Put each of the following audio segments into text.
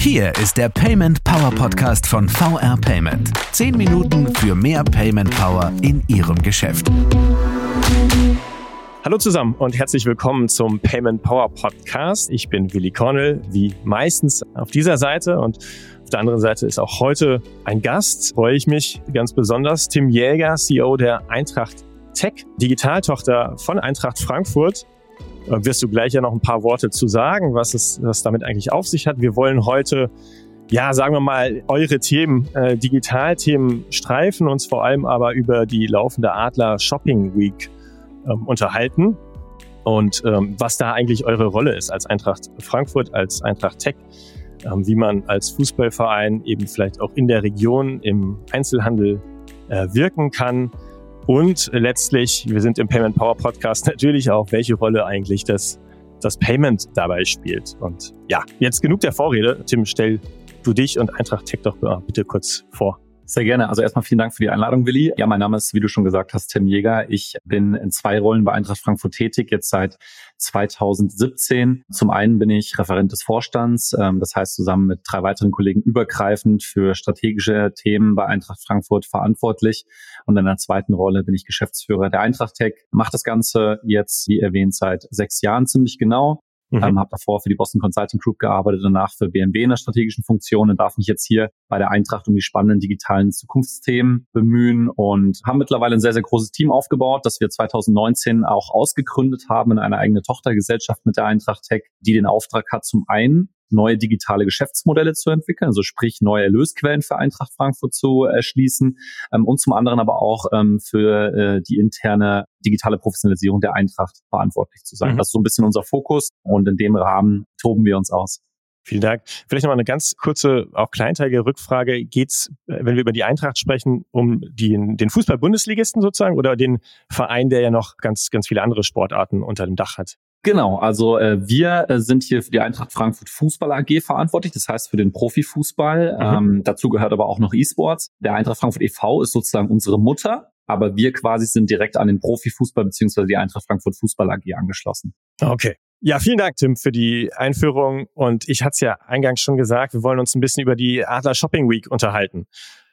Hier ist der Payment Power Podcast von VR Payment. Zehn Minuten für mehr Payment Power in Ihrem Geschäft. Hallo zusammen und herzlich willkommen zum Payment Power Podcast. Ich bin Willi Cornell, wie meistens auf dieser Seite und auf der anderen Seite ist auch heute ein Gast. Freue ich mich ganz besonders. Tim Jäger, CEO der Eintracht Tech, Digitaltochter von Eintracht Frankfurt. Äh, wirst du gleich ja noch ein paar Worte zu sagen, was es was damit eigentlich auf sich hat. Wir wollen heute ja, sagen wir mal, eure Themen, äh, Digitalthemen streifen, uns vor allem aber über die laufende Adler Shopping Week ähm, unterhalten und ähm, was da eigentlich eure Rolle ist als Eintracht Frankfurt, als Eintracht Tech, ähm, wie man als Fußballverein eben vielleicht auch in der Region im Einzelhandel äh, wirken kann und letztlich, wir sind im Payment Power Podcast natürlich auch, welche Rolle eigentlich das, das Payment dabei spielt. Und ja, jetzt genug der Vorrede. Tim, stell du dich und Eintracht Tech doch bitte kurz vor. Sehr gerne. Also erstmal vielen Dank für die Einladung, Willi. Ja, mein Name ist, wie du schon gesagt hast, Tim Jäger. Ich bin in zwei Rollen bei Eintracht Frankfurt tätig, jetzt seit 2017. Zum einen bin ich Referent des Vorstands, ähm, das heißt zusammen mit drei weiteren Kollegen übergreifend für strategische Themen bei Eintracht Frankfurt verantwortlich. Und in der zweiten Rolle bin ich Geschäftsführer der Eintracht Tech. Mache das Ganze jetzt, wie erwähnt, seit sechs Jahren ziemlich genau. Mhm. Ähm, habe davor für die Boston Consulting Group gearbeitet, danach für BMW in der strategischen Funktion und darf mich jetzt hier bei der Eintracht um die spannenden digitalen Zukunftsthemen bemühen und haben mittlerweile ein sehr, sehr großes Team aufgebaut, das wir 2019 auch ausgegründet haben in eine eigene Tochtergesellschaft mit der Eintracht Tech, die den Auftrag hat, zum einen neue digitale Geschäftsmodelle zu entwickeln, also sprich neue Erlösquellen für Eintracht Frankfurt zu erschließen ähm, und zum anderen aber auch ähm, für äh, die interne digitale Professionalisierung der Eintracht verantwortlich zu sein. Mhm. Das ist so ein bisschen unser Fokus und in dem Rahmen toben wir uns aus. Vielen Dank. Vielleicht noch mal eine ganz kurze, auch kleinteilige Rückfrage. Geht's, äh, wenn wir über die Eintracht sprechen, um die, den Fußball-Bundesligisten sozusagen oder den Verein, der ja noch ganz, ganz viele andere Sportarten unter dem Dach hat? Genau, also äh, wir äh, sind hier für die Eintracht Frankfurt Fußball AG verantwortlich, das heißt für den Profifußball. Mhm. Ähm, dazu gehört aber auch noch E-Sports. Der Eintracht Frankfurt e.V. ist sozusagen unsere Mutter, aber wir quasi sind direkt an den Profifußball beziehungsweise die Eintracht Frankfurt Fußball AG angeschlossen. Okay. Ja, vielen Dank, Tim, für die Einführung. Und ich hatte es ja eingangs schon gesagt, wir wollen uns ein bisschen über die Adler Shopping Week unterhalten.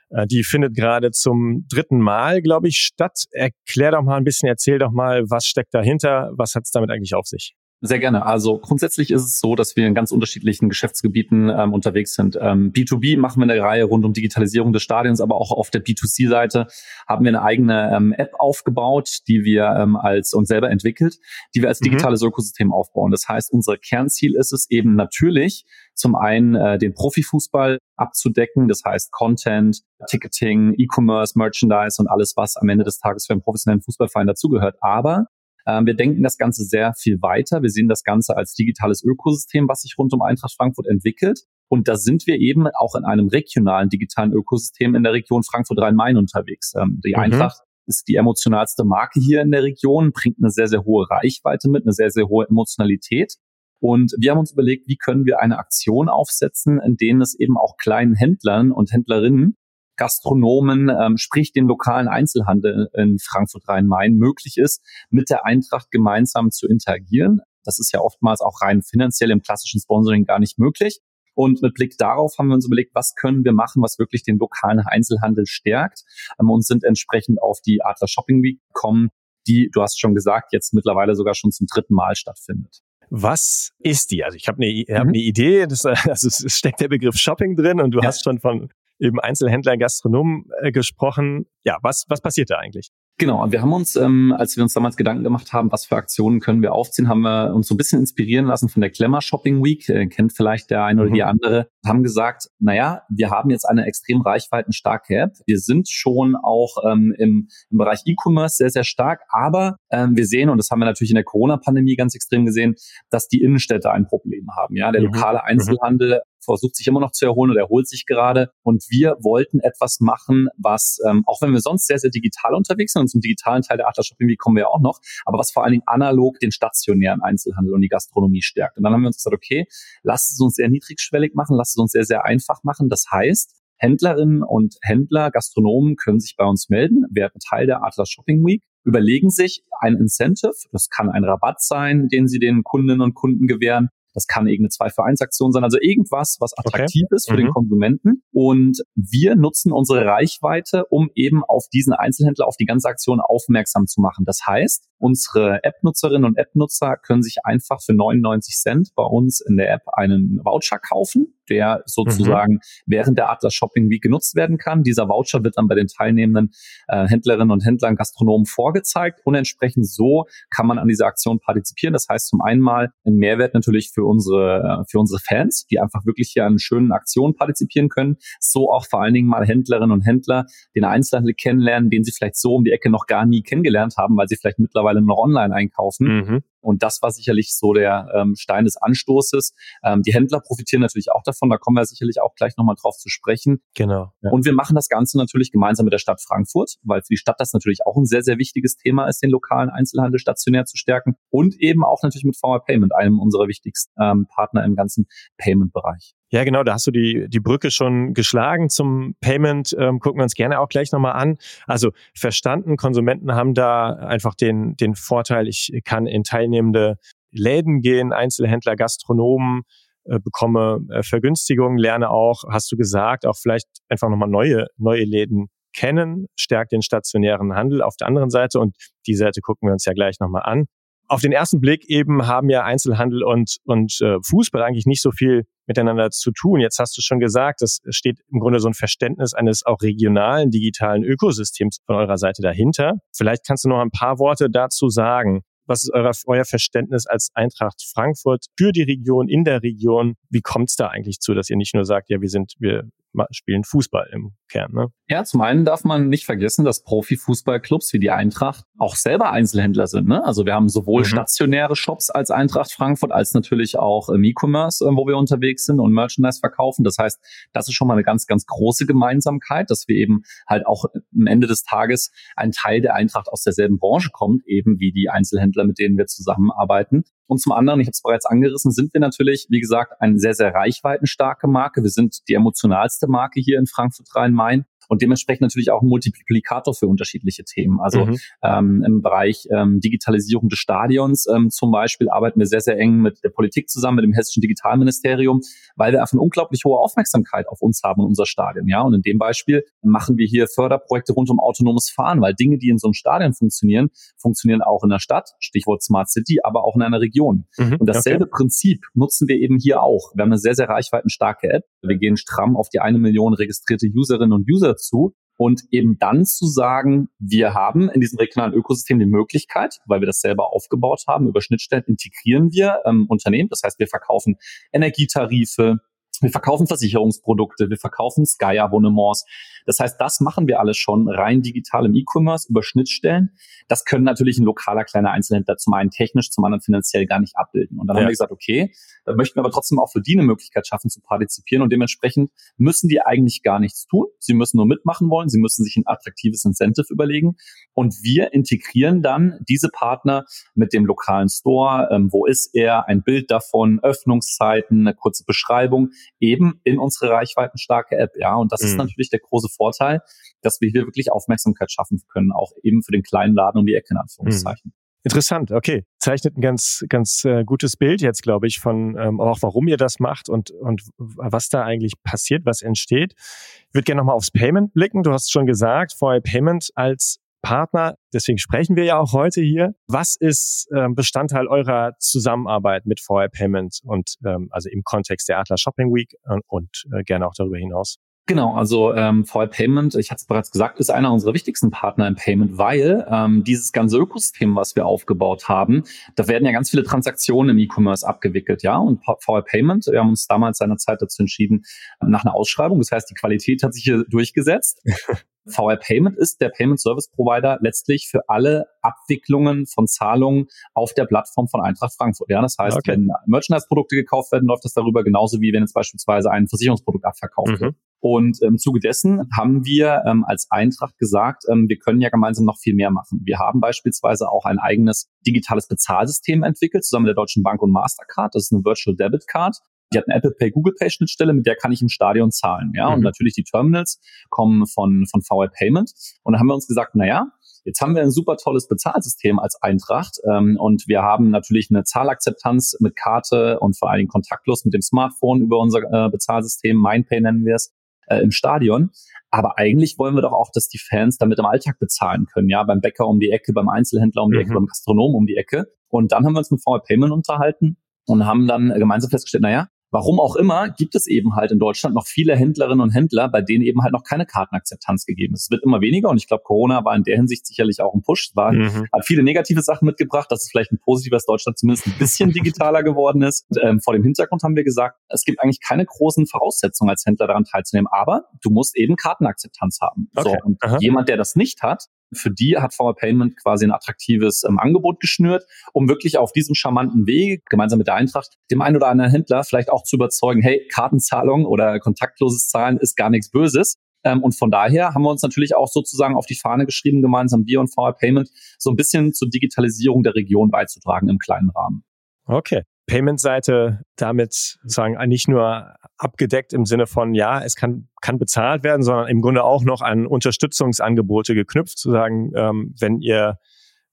Äh, die findet gerade zum dritten Mal, glaube ich, statt. Erklär doch mal ein bisschen, erzähl doch mal, was steckt dahinter, was hat es damit eigentlich auf sich? Sehr gerne. Also grundsätzlich ist es so, dass wir in ganz unterschiedlichen Geschäftsgebieten ähm, unterwegs sind. Ähm, B2B machen wir eine Reihe rund um Digitalisierung des Stadions, aber auch auf der B2C-Seite haben wir eine eigene ähm, App aufgebaut, die wir ähm, als uns selber entwickelt, die wir als mhm. digitales mhm. Ökosystem aufbauen. Das heißt, unser Kernziel ist es eben natürlich, zum einen äh, den Profifußball abzudecken, das heißt Content, Ticketing, E-Commerce, Merchandise und alles, was am Ende des Tages für einen professionellen Fußballverein dazugehört. Aber wir denken das Ganze sehr viel weiter. Wir sehen das Ganze als digitales Ökosystem, was sich rund um Eintracht Frankfurt entwickelt. Und da sind wir eben auch in einem regionalen digitalen Ökosystem in der Region Frankfurt-Rhein-Main unterwegs. Ähm, die mhm. Eintracht ist die emotionalste Marke hier in der Region, bringt eine sehr, sehr hohe Reichweite mit, eine sehr, sehr hohe Emotionalität. Und wir haben uns überlegt, wie können wir eine Aktion aufsetzen, in denen es eben auch kleinen Händlern und Händlerinnen Gastronomen, ähm, sprich den lokalen Einzelhandel in Frankfurt-Rhein-Main möglich ist, mit der Eintracht gemeinsam zu interagieren. Das ist ja oftmals auch rein finanziell im klassischen Sponsoring gar nicht möglich. Und mit Blick darauf haben wir uns überlegt, was können wir machen, was wirklich den lokalen Einzelhandel stärkt ähm, und sind entsprechend auf die Adler Shopping Week gekommen, die, du hast schon gesagt, jetzt mittlerweile sogar schon zum dritten Mal stattfindet. Was ist die? Also ich habe eine, hab mhm. eine Idee, das, also es steckt der Begriff Shopping drin und du ja. hast schon von eben Einzelhändler, Gastronomen äh, gesprochen. Ja, was, was passiert da eigentlich? Genau, und wir haben uns, ähm, als wir uns damals Gedanken gemacht haben, was für Aktionen können wir aufziehen, haben wir uns so ein bisschen inspirieren lassen von der Klemmer Shopping Week, äh, kennt vielleicht der eine oder mhm. die andere, haben gesagt, naja, wir haben jetzt eine extrem reichweitenstarke App. Wir sind schon auch ähm, im, im Bereich E-Commerce sehr, sehr stark, aber ähm, wir sehen, und das haben wir natürlich in der Corona-Pandemie ganz extrem gesehen, dass die Innenstädte ein Problem haben. Ja, der mhm. lokale mhm. Einzelhandel versucht sich immer noch zu erholen oder erholt sich gerade. Und wir wollten etwas machen, was, ähm, auch wenn wir sonst sehr, sehr digital unterwegs sind, und zum digitalen Teil der Atlas Shopping Week kommen wir ja auch noch, aber was vor allen Dingen analog den stationären Einzelhandel und die Gastronomie stärkt. Und dann haben wir uns gesagt, okay, lasst es uns sehr niedrigschwellig machen, lasst es uns sehr, sehr einfach machen. Das heißt, Händlerinnen und Händler, Gastronomen können sich bei uns melden, werden Teil der Atlas Shopping Week, überlegen sich ein Incentive, das kann ein Rabatt sein, den sie den Kundinnen und Kunden gewähren, Das kann irgendeine 2 für 1 Aktion sein, also irgendwas, was attraktiv okay. ist für mhm. den Konsumenten. Und wir nutzen unsere Reichweite, um eben auf diesen Einzelhändler, auf die ganze Aktion aufmerksam zu machen. Das heißt, unsere App-Nutzerinnen und App-Nutzer können sich einfach für 99 Cent bei uns in der App einen Voucher kaufen der sozusagen mhm. während der Atlas Shopping Week genutzt werden kann. Dieser Voucher wird dann bei den teilnehmenden äh, Händlerinnen und Händlern, Gastronomen vorgezeigt und entsprechend so kann man an dieser Aktion partizipieren. Das heißt zum einen mal ein Mehrwert natürlich für unsere, äh, für unsere Fans, die einfach wirklich hier an schönen Aktionen partizipieren können. So auch vor allen Dingen mal Händlerinnen und Händler, den Einzelhandel kennenlernen, den sie vielleicht so um die Ecke noch gar nie kennengelernt haben, weil sie vielleicht mittlerweile noch online einkaufen. Mhm. Und das war sicherlich so der ähm, Stein des Anstoßes. Ähm, die Händler profitieren natürlich auch davon. Da kommen wir sicherlich auch gleich nochmal drauf zu sprechen. Genau. Ja. Und wir machen das Ganze natürlich gemeinsam mit der Stadt Frankfurt, weil für die Stadt das natürlich auch ein sehr, sehr wichtiges Thema ist, den lokalen Einzelhandel stationär zu stärken. Und eben auch natürlich mit VR Payment, einem unserer wichtigsten ähm, Partner im ganzen Payment-Bereich. Ja, genau, da hast du die, die Brücke schon geschlagen zum Payment. Ähm, gucken wir uns gerne auch gleich nochmal an. Also verstanden, Konsumenten haben da einfach den, den Vorteil, ich kann in teilnehmende Läden gehen, Einzelhändler, Gastronomen, äh, bekomme äh, Vergünstigungen, lerne auch, hast du gesagt, auch vielleicht einfach nochmal neue, neue Läden kennen, stärkt den stationären Handel auf der anderen Seite und die Seite gucken wir uns ja gleich nochmal an. Auf den ersten Blick eben haben ja Einzelhandel und, und äh, Fußball eigentlich nicht so viel miteinander zu tun. Jetzt hast du schon gesagt, es steht im Grunde so ein Verständnis eines auch regionalen digitalen Ökosystems von eurer Seite dahinter. Vielleicht kannst du noch ein paar Worte dazu sagen. Was ist euer, euer Verständnis als Eintracht Frankfurt für die Region, in der Region? Wie kommt es da eigentlich zu, dass ihr nicht nur sagt, ja, wir sind, wir spielen Fußball im Kern. Ne? Ja, zum einen darf man nicht vergessen, dass Profifußballclubs wie die Eintracht auch selber Einzelhändler sind. Ne? Also wir haben sowohl mhm. stationäre Shops als Eintracht Frankfurt als natürlich auch im E-Commerce, äh, wo wir unterwegs sind und Merchandise verkaufen. Das heißt, das ist schon mal eine ganz, ganz große Gemeinsamkeit, dass wir eben halt auch am Ende des Tages ein Teil der Eintracht aus derselben Branche kommt, eben wie die Einzelhändler, mit denen wir zusammenarbeiten. Und zum anderen, ich habe es bereits angerissen, sind wir natürlich, wie gesagt, eine sehr, sehr reichweitenstarke Marke. Wir sind die emotionalste Marke hier in Frankfurt Rhein-Main und dementsprechend natürlich auch ein Multiplikator für unterschiedliche Themen. Also mhm. ähm, im Bereich ähm, Digitalisierung des Stadions ähm, zum Beispiel arbeiten wir sehr, sehr eng mit der Politik zusammen, mit dem Hessischen Digitalministerium, weil wir einfach eine unglaublich hohe Aufmerksamkeit auf uns haben und unser Stadion. Ja, und in dem Beispiel machen wir hier Förderprojekte rund um autonomes Fahren, weil Dinge, die in so einem Stadion funktionieren, funktionieren auch in der Stadt, Stichwort Smart City, aber auch in einer Region. Mhm, und dasselbe okay. Prinzip nutzen wir eben hier auch. Wir haben eine sehr, sehr reichweitenstarke App. Wir gehen stramm auf die eine Million registrierte Userinnen und User dazu. Und eben dann zu sagen, wir haben in diesem regionalen Ökosystem die Möglichkeit, weil wir das selber aufgebaut haben, über Schnittstellen integrieren wir ähm, Unternehmen. Das heißt, wir verkaufen Energietarife, wir verkaufen Versicherungsprodukte, wir verkaufen Sky-Abonnements. Das heißt, das machen wir alles schon rein digital im E-Commerce über Schnittstellen. Das können natürlich ein lokaler kleiner Einzelhändler zum einen technisch, zum anderen finanziell gar nicht abbilden. Und dann ja. haben wir gesagt, okay, da möchten wir aber trotzdem auch für die eine Möglichkeit schaffen zu partizipieren und dementsprechend müssen die eigentlich gar nichts tun. Sie müssen nur mitmachen wollen, sie müssen sich ein attraktives Incentive überlegen und wir integrieren dann diese Partner mit dem lokalen Store, ähm, wo ist er, ein Bild davon, Öffnungszeiten, eine kurze Beschreibung, eben in unsere reichweitenstarke App. Ja, und das mhm. ist natürlich der große Vorteil, dass wir hier wirklich Aufmerksamkeit schaffen können, auch eben für den kleinen Laden um die Ecke in Anführungszeichen. Mhm. Interessant, okay. Zeichnet ein ganz, ganz äh, gutes Bild jetzt, glaube ich, von ähm, auch warum ihr das macht und, und was da eigentlich passiert, was entsteht. Ich würde gerne nochmal aufs Payment blicken. Du hast schon gesagt, vorher Payment als Partner, deswegen sprechen wir ja auch heute hier. Was ist ähm, Bestandteil eurer Zusammenarbeit mit VR Payment und ähm, also im Kontext der Atlas Shopping Week und, und äh, gerne auch darüber hinaus? Genau, also ähm, VR Payment, ich hatte es bereits gesagt, ist einer unserer wichtigsten Partner im Payment, weil ähm, dieses ganze Ökosystem, was wir aufgebaut haben, da werden ja ganz viele Transaktionen im E-Commerce abgewickelt, ja. Und VR Payment, wir haben uns damals seinerzeit dazu entschieden, nach einer Ausschreibung, das heißt, die Qualität hat sich hier durchgesetzt. VR Payment ist der Payment Service Provider letztlich für alle Abwicklungen von Zahlungen auf der Plattform von Eintracht Frankfurt. Ja, das heißt, okay. wenn Merchandise-Produkte gekauft werden, läuft das darüber genauso wie wenn jetzt beispielsweise ein Versicherungsprodukt abverkauft mhm. wird. Und im Zuge dessen haben wir ähm, als Eintracht gesagt, ähm, wir können ja gemeinsam noch viel mehr machen. Wir haben beispielsweise auch ein eigenes digitales Bezahlsystem entwickelt, zusammen mit der Deutschen Bank und Mastercard. Das ist eine Virtual Debit Card. Die hat eine Apple Pay, Google Pay Schnittstelle, mit der kann ich im Stadion zahlen. Ja, mhm. und natürlich die Terminals kommen von, von VR Payment. Und da haben wir uns gesagt, na ja, Jetzt haben wir ein super tolles Bezahlsystem als Eintracht ähm, und wir haben natürlich eine Zahlakzeptanz mit Karte und vor allen Dingen kontaktlos mit dem Smartphone über unser äh, Bezahlsystem, MindPay nennen wir es, äh, im Stadion. Aber eigentlich wollen wir doch auch, dass die Fans damit im Alltag bezahlen können, ja, beim Bäcker um die Ecke, beim Einzelhändler um die Ecke, mhm. beim Gastronom um die Ecke. Und dann haben wir uns mit VR Payment unterhalten und haben dann gemeinsam festgestellt, naja, Warum auch immer gibt es eben halt in Deutschland noch viele Händlerinnen und Händler, bei denen eben halt noch keine Kartenakzeptanz gegeben ist. Es wird immer weniger und ich glaube, Corona war in der Hinsicht sicherlich auch ein Push. Es war, mhm. hat viele negative Sachen mitgebracht. Das ist vielleicht ein positives, Deutschland zumindest ein bisschen digitaler geworden ist. Und, ähm, vor dem Hintergrund haben wir gesagt, es gibt eigentlich keine großen Voraussetzungen als Händler daran teilzunehmen, aber du musst eben Kartenakzeptanz haben. Okay. So, und Aha. jemand, der das nicht hat, für die hat VR Payment quasi ein attraktives ähm, Angebot geschnürt, um wirklich auf diesem charmanten Weg, gemeinsam mit der Eintracht, dem einen oder anderen Händler vielleicht auch zu überzeugen, hey, Kartenzahlung oder kontaktloses Zahlen ist gar nichts Böses. Ähm, und von daher haben wir uns natürlich auch sozusagen auf die Fahne geschrieben, gemeinsam wir und VR Payment, so ein bisschen zur Digitalisierung der Region beizutragen im kleinen Rahmen. Okay. Payment-Seite damit sagen nicht nur abgedeckt im Sinne von, ja, es kann, kann bezahlt werden, sondern im Grunde auch noch an Unterstützungsangebote geknüpft, zu sagen, ähm, wenn ihr,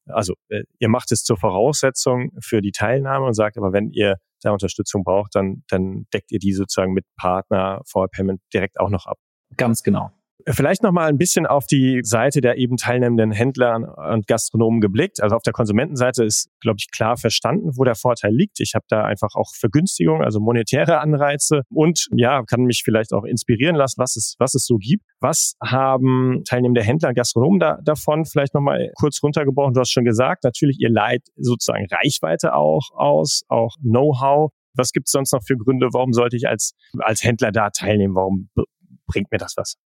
also äh, ihr macht es zur Voraussetzung für die Teilnahme und sagt, aber wenn ihr da Unterstützung braucht, dann, dann deckt ihr die sozusagen mit Partner vor Payment direkt auch noch ab. Ganz genau. Vielleicht noch mal ein bisschen auf die Seite der eben teilnehmenden Händler und Gastronomen geblickt. Also auf der Konsumentenseite ist, glaube ich, klar verstanden, wo der Vorteil liegt. Ich habe da einfach auch Vergünstigung, also monetäre Anreize und ja, kann mich vielleicht auch inspirieren lassen, was es, was es so gibt. Was haben teilnehmende Händler und Gastronomen da, davon? Vielleicht noch mal kurz runtergebrochen. Du hast schon gesagt, natürlich, ihr leiht sozusagen Reichweite auch aus, auch Know-how. Was gibt es sonst noch für Gründe? Warum sollte ich als, als Händler da teilnehmen? Warum bringt mir das was?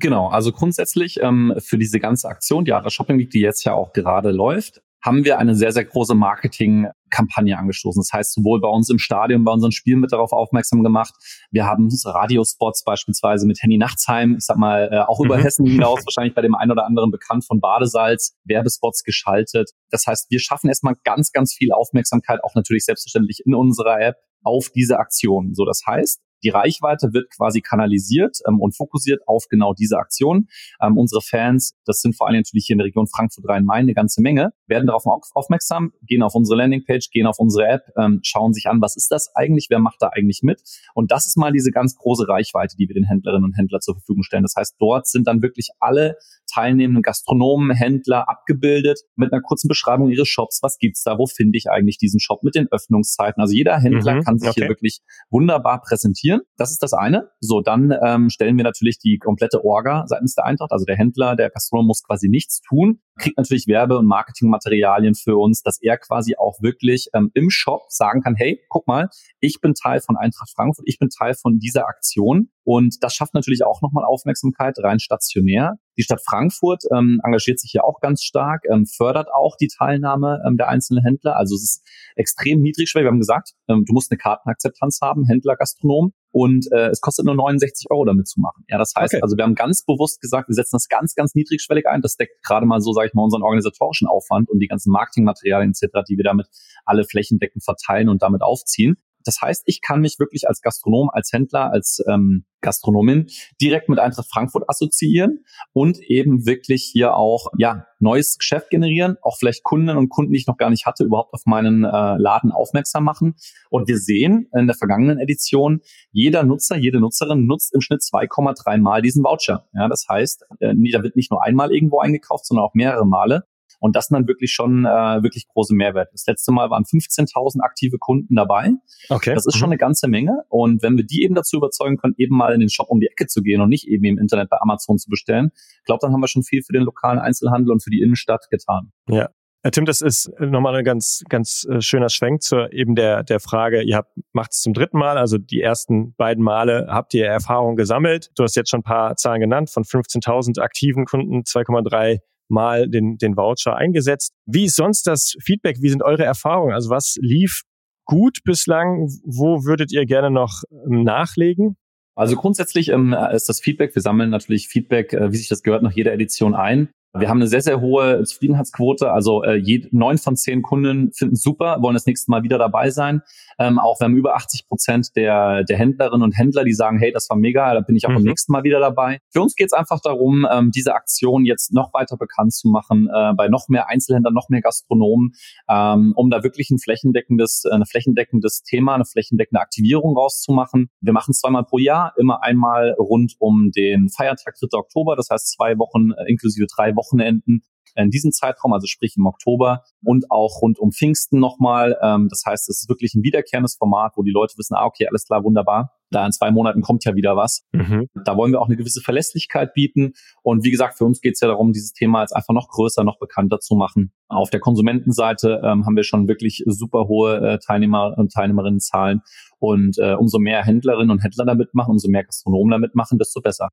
Genau, also grundsätzlich ähm, für diese ganze Aktion, die Ara Shopping Week, die jetzt ja auch gerade läuft, haben wir eine sehr, sehr große Marketingkampagne angestoßen. Das heißt, sowohl bei uns im Stadion, bei unseren Spielen mit darauf aufmerksam gemacht. Wir haben Radiospots beispielsweise mit Henny Nachtsheim, ich sag mal, äh, auch über mhm. Hessen hinaus, wahrscheinlich bei dem einen oder anderen bekannt von Badesalz, Werbespots geschaltet. Das heißt, wir schaffen erstmal ganz, ganz viel Aufmerksamkeit, auch natürlich selbstverständlich in unserer App auf diese Aktion. So, das heißt, die Reichweite wird quasi kanalisiert ähm, und fokussiert auf genau diese Aktion. Ähm, unsere Fans, das sind vor allem natürlich hier in der Region Frankfurt-Rhein-Main eine ganze Menge, werden darauf aufmerksam, gehen auf unsere Landingpage, gehen auf unsere App, ähm, schauen sich an, was ist das eigentlich, wer macht da eigentlich mit. Und das ist mal diese ganz große Reichweite, die wir den Händlerinnen und Händlern zur Verfügung stellen. Das heißt, dort sind dann wirklich alle teilnehmenden Gastronomen, Händler abgebildet mit einer kurzen Beschreibung ihres Shops. Was gibt's da? Wo finde ich eigentlich diesen Shop mit den Öffnungszeiten? Also jeder Händler mhm, kann sich okay. hier wirklich wunderbar präsentieren. Das ist das eine. So, dann ähm, stellen wir natürlich die komplette Orga seitens der Eintracht. Also der Händler, der Gastronom muss quasi nichts tun, kriegt natürlich Werbe- und Marketingmaterialien für uns, dass er quasi auch wirklich ähm, im Shop sagen kann, hey, guck mal, ich bin Teil von Eintracht Frankfurt, ich bin Teil von dieser Aktion. Und das schafft natürlich auch nochmal Aufmerksamkeit rein stationär. Die Stadt Frankfurt ähm, engagiert sich hier auch ganz stark, ähm, fördert auch die Teilnahme ähm, der einzelnen Händler. Also es ist extrem niedrigschwellig. Wir haben gesagt, ähm, du musst eine Kartenakzeptanz haben, Händler, Gastronom. Und äh, es kostet nur 69 Euro damit zu machen. Ja, das heißt, okay. also wir haben ganz bewusst gesagt, wir setzen das ganz, ganz niedrigschwellig ein. Das deckt gerade mal so, sage ich mal, unseren organisatorischen Aufwand und die ganzen Marketingmaterialien etc., die wir damit alle flächendeckend verteilen und damit aufziehen. Das heißt, ich kann mich wirklich als Gastronom, als Händler, als ähm, Gastronomin direkt mit Eintracht Frankfurt assoziieren und eben wirklich hier auch ja neues Geschäft generieren, auch vielleicht Kunden und Kunden, die ich noch gar nicht hatte, überhaupt auf meinen äh, Laden aufmerksam machen. Und wir sehen in der vergangenen Edition, jeder Nutzer, jede Nutzerin nutzt im Schnitt 2,3 Mal diesen Voucher. Ja, das heißt, äh, da wird nicht nur einmal irgendwo eingekauft, sondern auch mehrere Male. Und das sind dann wirklich schon äh, wirklich große Mehrwerte. Das letzte Mal waren 15.000 aktive Kunden dabei. Okay. Das ist schon mhm. eine ganze Menge. Und wenn wir die eben dazu überzeugen können, eben mal in den Shop um die Ecke zu gehen und nicht eben im Internet bei Amazon zu bestellen, glaube, dann haben wir schon viel für den lokalen Einzelhandel und für die Innenstadt getan. Ja, Tim, das ist nochmal ein ganz, ganz äh, schöner Schwenk zur eben der, der Frage, ihr habt, macht es zum dritten Mal, also die ersten beiden Male habt ihr Erfahrung gesammelt. Du hast jetzt schon ein paar Zahlen genannt, von 15.000 aktiven Kunden, 2,3 mal den, den Voucher eingesetzt. Wie ist sonst das Feedback? Wie sind eure Erfahrungen? Also was lief gut bislang? Wo würdet ihr gerne noch ähm, nachlegen? Also grundsätzlich ähm, ist das Feedback, wir sammeln natürlich Feedback, äh, wie sich das gehört, nach jeder Edition ein. Wir haben eine sehr, sehr hohe Zufriedenheitsquote. Also äh, neun von zehn Kunden finden super, wollen das nächste Mal wieder dabei sein. Ähm, auch wir haben über 80 Prozent der, der Händlerinnen und Händler, die sagen, hey, das war mega, da bin ich auch mhm. beim nächsten Mal wieder dabei. Für uns geht es einfach darum, ähm, diese Aktion jetzt noch weiter bekannt zu machen, äh, bei noch mehr Einzelhändlern, noch mehr Gastronomen, ähm, um da wirklich ein flächendeckendes, äh, eine flächendeckendes Thema, eine flächendeckende Aktivierung rauszumachen. Wir machen zweimal pro Jahr, immer einmal rund um den Feiertag 3. Oktober, das heißt zwei Wochen äh, inklusive drei Wochen Wochenenden in diesem Zeitraum, also sprich im Oktober und auch rund um Pfingsten nochmal. Ähm, das heißt, es ist wirklich ein wiederkehrendes Format, wo die Leute wissen, ah, okay, alles klar, wunderbar. Da in zwei Monaten kommt ja wieder was. Mhm. Da wollen wir auch eine gewisse Verlässlichkeit bieten. Und wie gesagt, für uns geht es ja darum, dieses Thema jetzt einfach noch größer, noch bekannter zu machen. Auf der Konsumentenseite ähm, haben wir schon wirklich super hohe äh, Teilnehmer und Teilnehmerinnenzahlen. Und äh, umso mehr Händlerinnen und Händler damit machen, umso mehr Gastronomen damit machen, desto besser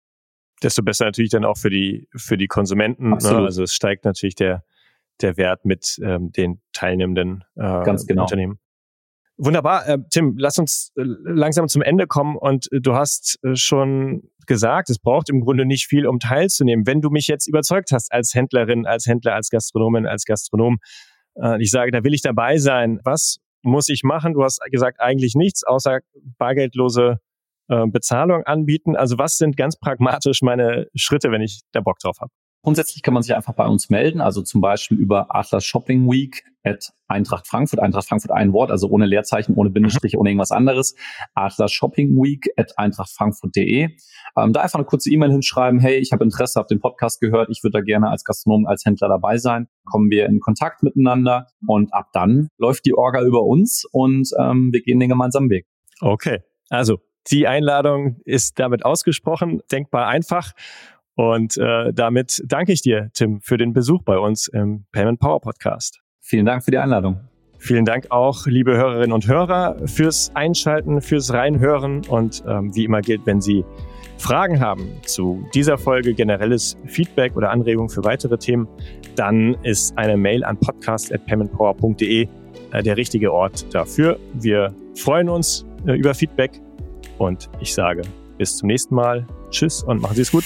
desto besser natürlich dann auch für die, für die Konsumenten. Ne? Also es steigt natürlich der, der Wert mit ähm, den teilnehmenden äh, Ganz genau. Unternehmen. Wunderbar. Äh, Tim, lass uns äh, langsam zum Ende kommen und äh, du hast äh, schon gesagt, es braucht im Grunde nicht viel, um teilzunehmen. Wenn du mich jetzt überzeugt hast als Händlerin, als Händler, als Gastronomin, als Gastronom, äh, ich sage, da will ich dabei sein. Was muss ich machen? Du hast gesagt, eigentlich nichts, außer bargeldlose äh, Bezahlung anbieten. Also was sind ganz pragmatisch meine Schritte, wenn ich da Bock drauf habe? Grundsätzlich kann man sich einfach bei uns melden, also zum Beispiel über Atlas Shopping Week at Eintracht Frankfurt, Eintracht Frankfurt ein Wort, also ohne Leerzeichen, ohne Bindestrich, ohne irgendwas anderes. Atlas Shopping Week at eintrachtfrankfurt.de. Ähm, da einfach eine kurze E-Mail hinschreiben, hey, ich habe Interesse, habe den Podcast gehört, ich würde da gerne als Gastronom, als Händler dabei sein. Kommen wir in Kontakt miteinander und ab dann läuft die Orga über uns und ähm, wir gehen den gemeinsamen Weg. Okay, also die Einladung ist damit ausgesprochen, denkbar einfach. Und äh, damit danke ich dir, Tim, für den Besuch bei uns im Payment Power Podcast. Vielen Dank für die Einladung. Vielen Dank auch, liebe Hörerinnen und Hörer, fürs Einschalten, fürs Reinhören. Und ähm, wie immer gilt, wenn Sie Fragen haben zu dieser Folge, generelles Feedback oder Anregungen für weitere Themen, dann ist eine Mail an podcast.paymentpower.de äh, der richtige Ort dafür. Wir freuen uns äh, über Feedback und ich sage bis zum nächsten Mal. Tschüss und machen Sie es gut.